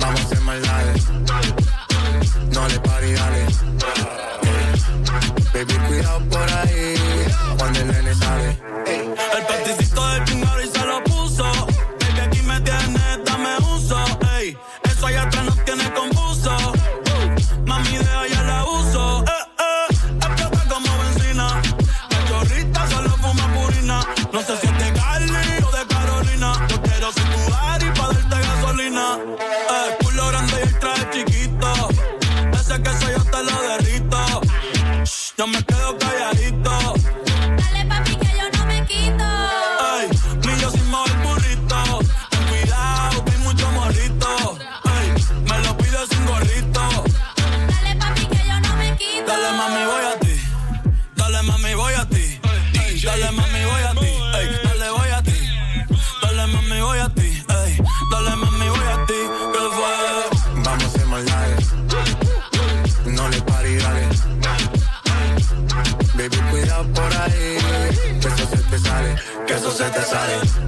Vamos a hacer maldades. No le pare dale. Baby, cuidado por ahí. Cuando el nene sale. Se te sale.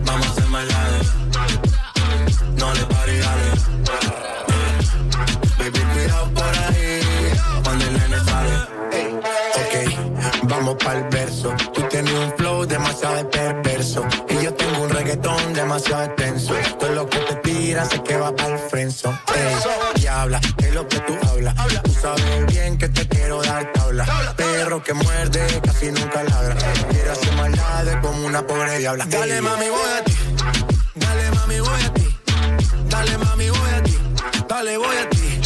Tabla. Perro que muerde casi nunca ladra. Quiero hacer maldades como una pobre diabla. Dale mami, voy a ti. Dale mami, voy a ti. Dale mami, voy a ti. Dale, voy a ti.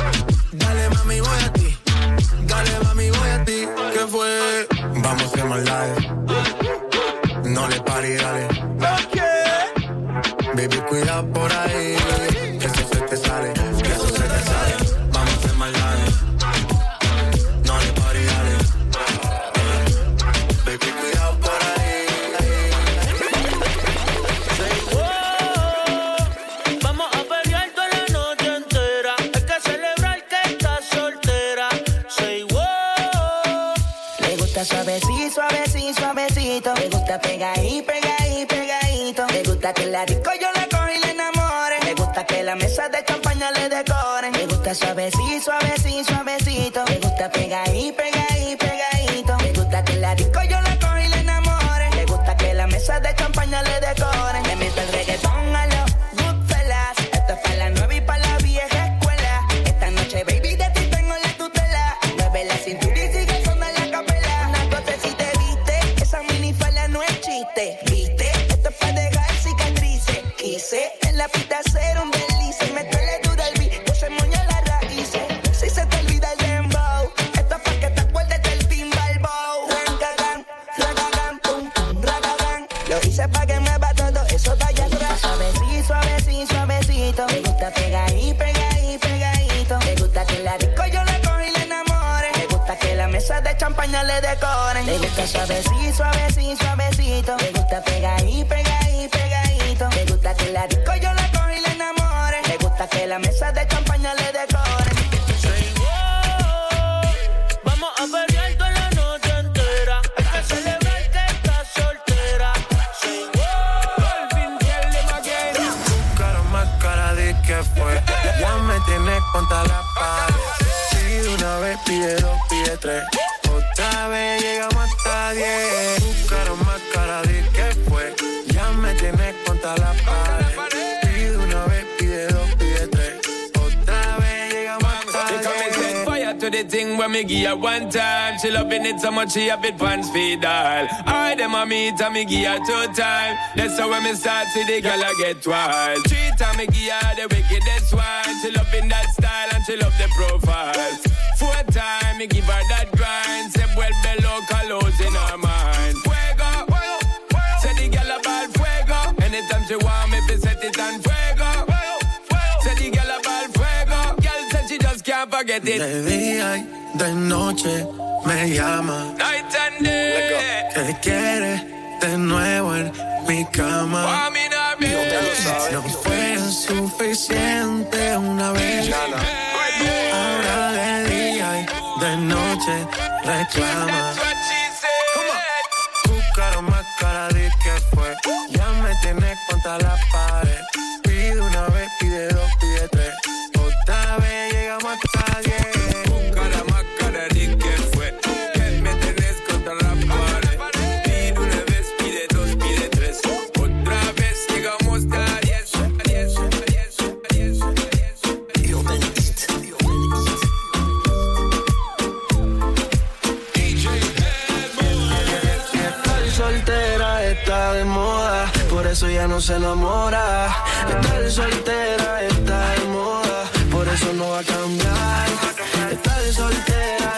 Dale mami, voy a ti. Dale mami, voy a ti. ¿Qué fue? Vamos a hacer maldades. No le pare, dale. Baby, cuida por ahí. Que eso se te sale. Suavecito. Le gusta pegadito. Le gusta que la disco Lo hice para que mueva todo eso allá atrás. Suavecito, suavecito, suavecito. Me gusta pegadito, pegadito, pegadito. Me gusta que la disco yo la cojo y le enamore. Me gusta que la mesa de champaña le decoren. Me gusta suavecito, suavecito, suavecito. Me gusta pegadito, pegadito, pegadito. Me gusta que la disco yo la cojo y le enamore. Me gusta que la mesa de champaña le decoren. Contra la pared. Pide una vez, pide when me give her one time. She loving it so much she have it pants feed all. I them a meet and me give her two time. That's how when me start see the girl I get wild. Three time me give her the wickedest one. She loving that style and she love the profile. Four time me give her that grind. Say vuelve loca los in her mind. Forget it. De día y de noche me llama. Night and day. Que quiere de nuevo en mi cama. No fue suficiente una vez. Ahora de día y de noche reclama. No se enamora. Estar soltera está de moda, por eso no va a cambiar. Estar soltera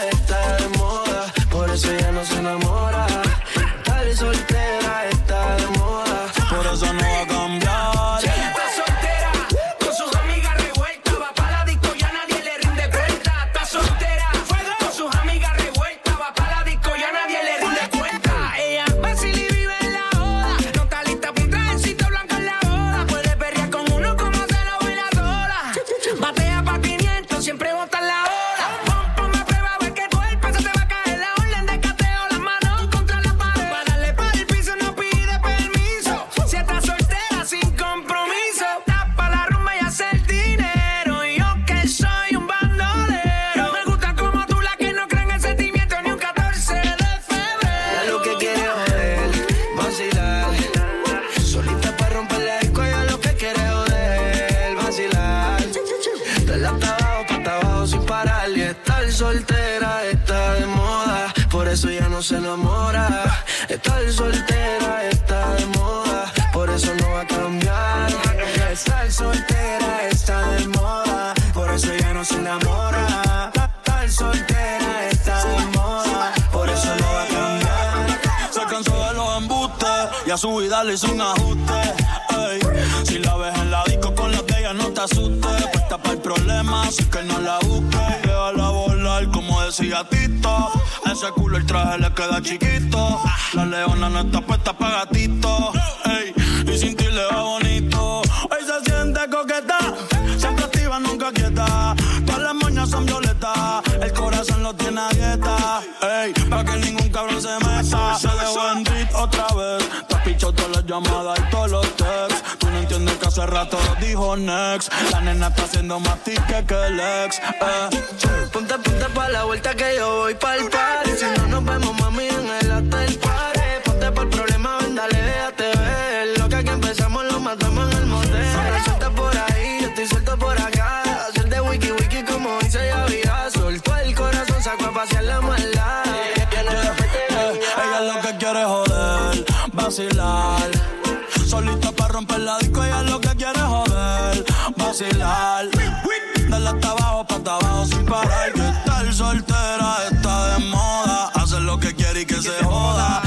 se enamora. Estar soltera está de moda, por eso no va a cambiar. Estar soltera está de moda, por eso ya no se enamora. Estar soltera está de moda, por eso no va a cambiar. Se cansó de los embustes y a su vida le hizo un ajuste. Ey, si la ves en la disco con la de ella, no te asustes. Puesta para el problema, así que no la busques. Déjala como decía Tito. Ese culo el traje le queda chiquito. La leona no está puesta para gatito. Ey, y sin ti le va bonito. Hoy se siente coqueta, siempre activa, nunca quieta. Todas las moñas son violetas, el corazón lo tiene a dieta. Ey, pa' que ningún cabrón se meta. Se dejó en otra vez. Te pichado todas las llamadas y todos los texts. Hace rato lo dijo next. La nena está haciendo más tique que el ex. Eh. Ponte, ponte pa' la vuelta que yo voy pa'l party. Si no nos vemos, mami, en el hotel party. Ponte por problema, ven, dale, déjate ver. Lo que aquí empezamos lo matamos en el motel. Suelta por ahí, yo estoy suelto por acá. Hacer de wiki wiki como dice ya vida. Soltó el corazón, sacó a pasear la maldad. Tiene la mente Eh, ella lo que quiere es joder, vacilar. Solita para romper la disco, ella lo que quiere joder, vacilar. Dale hasta abajo, pa' hasta abajo sin parar. Que estar soltera está de moda. Hacer lo que quiere y que se joda.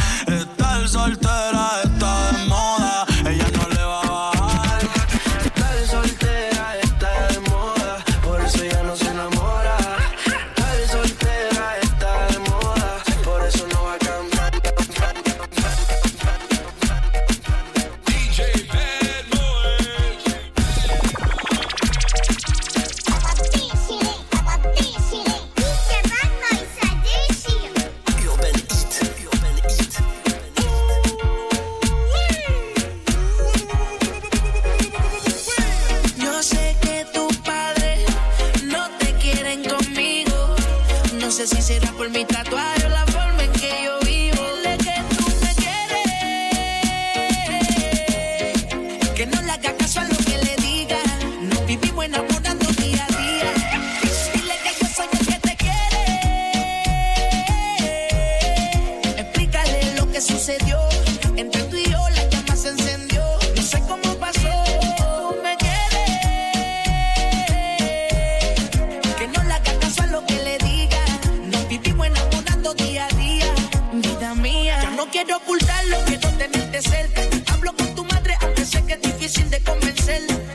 difícil de convencer.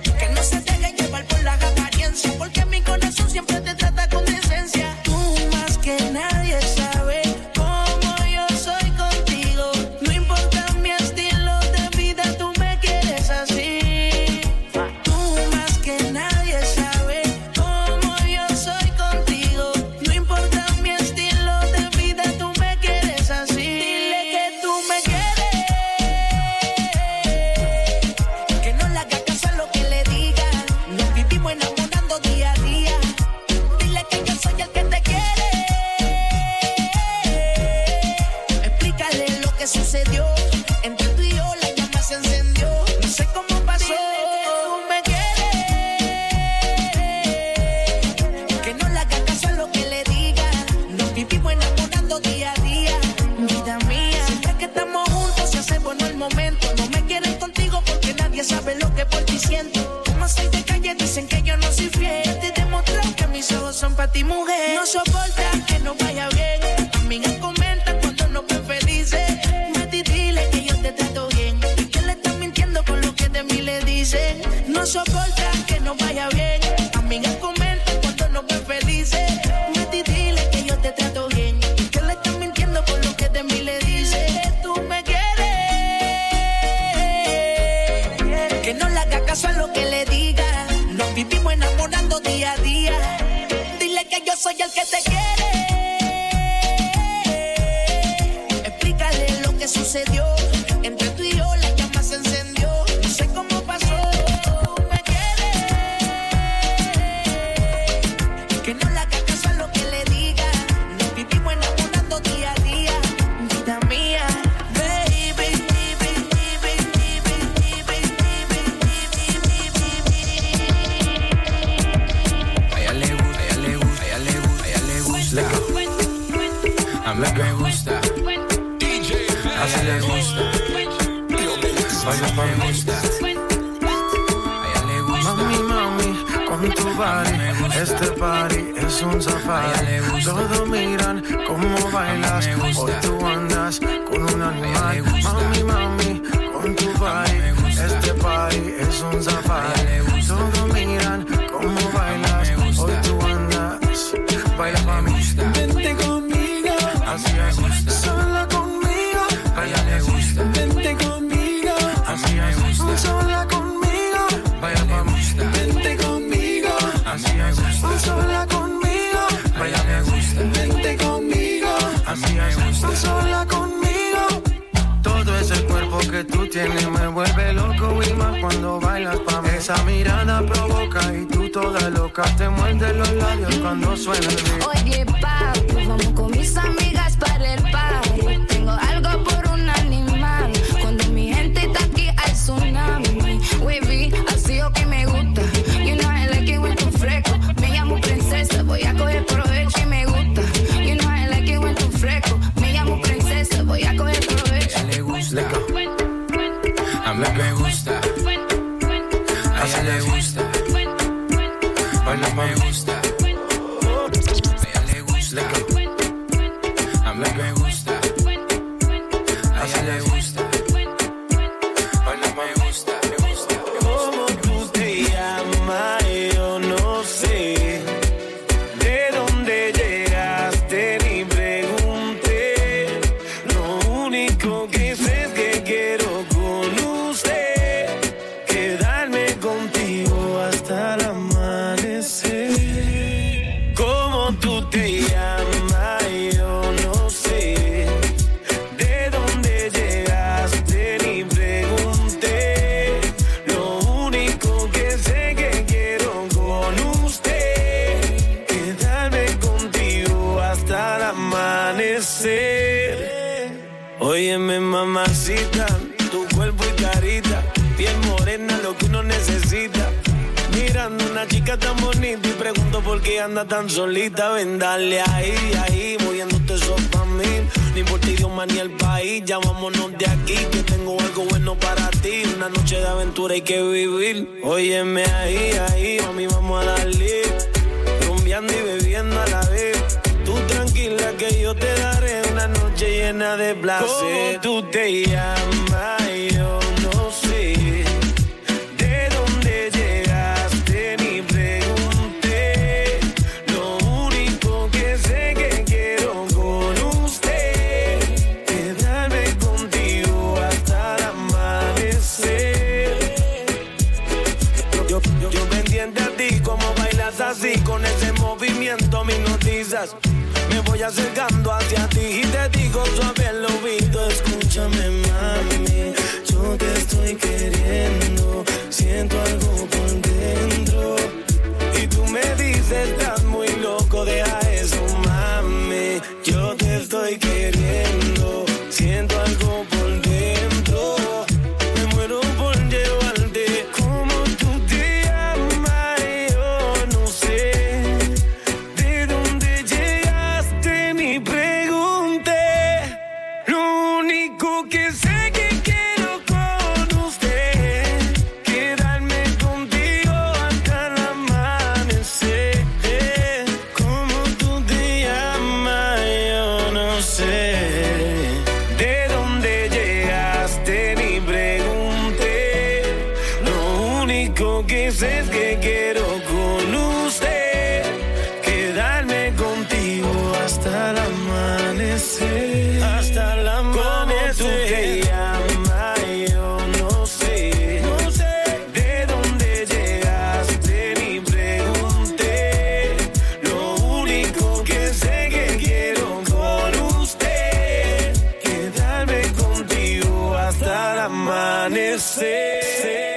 siento el que te A mí me gusta. Así le gusta. Baila pa' me gusta. A ella le gusta. Mami, mami, con tu body, este party es un safari. Todos miran cómo bailas, hoy tú andas con un animal. Mami, mami, con tu body, este party es un safari. Todos miran cómo bailas, hoy tú andas. Baila pa' mí, conmigo, así es. Sola conmigo, a ella le gusta. Vente conmigo, así es. Sola conmigo, vaya pa' mí. Vente conmigo, así es. Sola conmigo, vaya me gusta. Vente conmigo, así es. Sola conmigo. Todo ese cuerpo que tú tienes me vuelve loco y más cuando bailas pa' mí. Esa mirada provoca y tú toda loca te muerdes los labios cuando suena el Baila anda tan solita. Ven, dale ahí, ahí, moviéndote eso pa' mí. Ni por ti, idioma ni el país, ya de aquí, que tengo algo bueno para ti. Una noche de aventura hay que vivir. Óyeme ahí, ahí, mami, vamos a darle. Rumbeando y bebiendo a la vez. Tú tranquila que yo te daré una noche llena de placer. ¿Cómo tú te llamas? Me voy acercando hacia ti y te digo suave al oído, escúchame mami, único que sé es que quiero con usted quedarme contigo hasta el amanecer.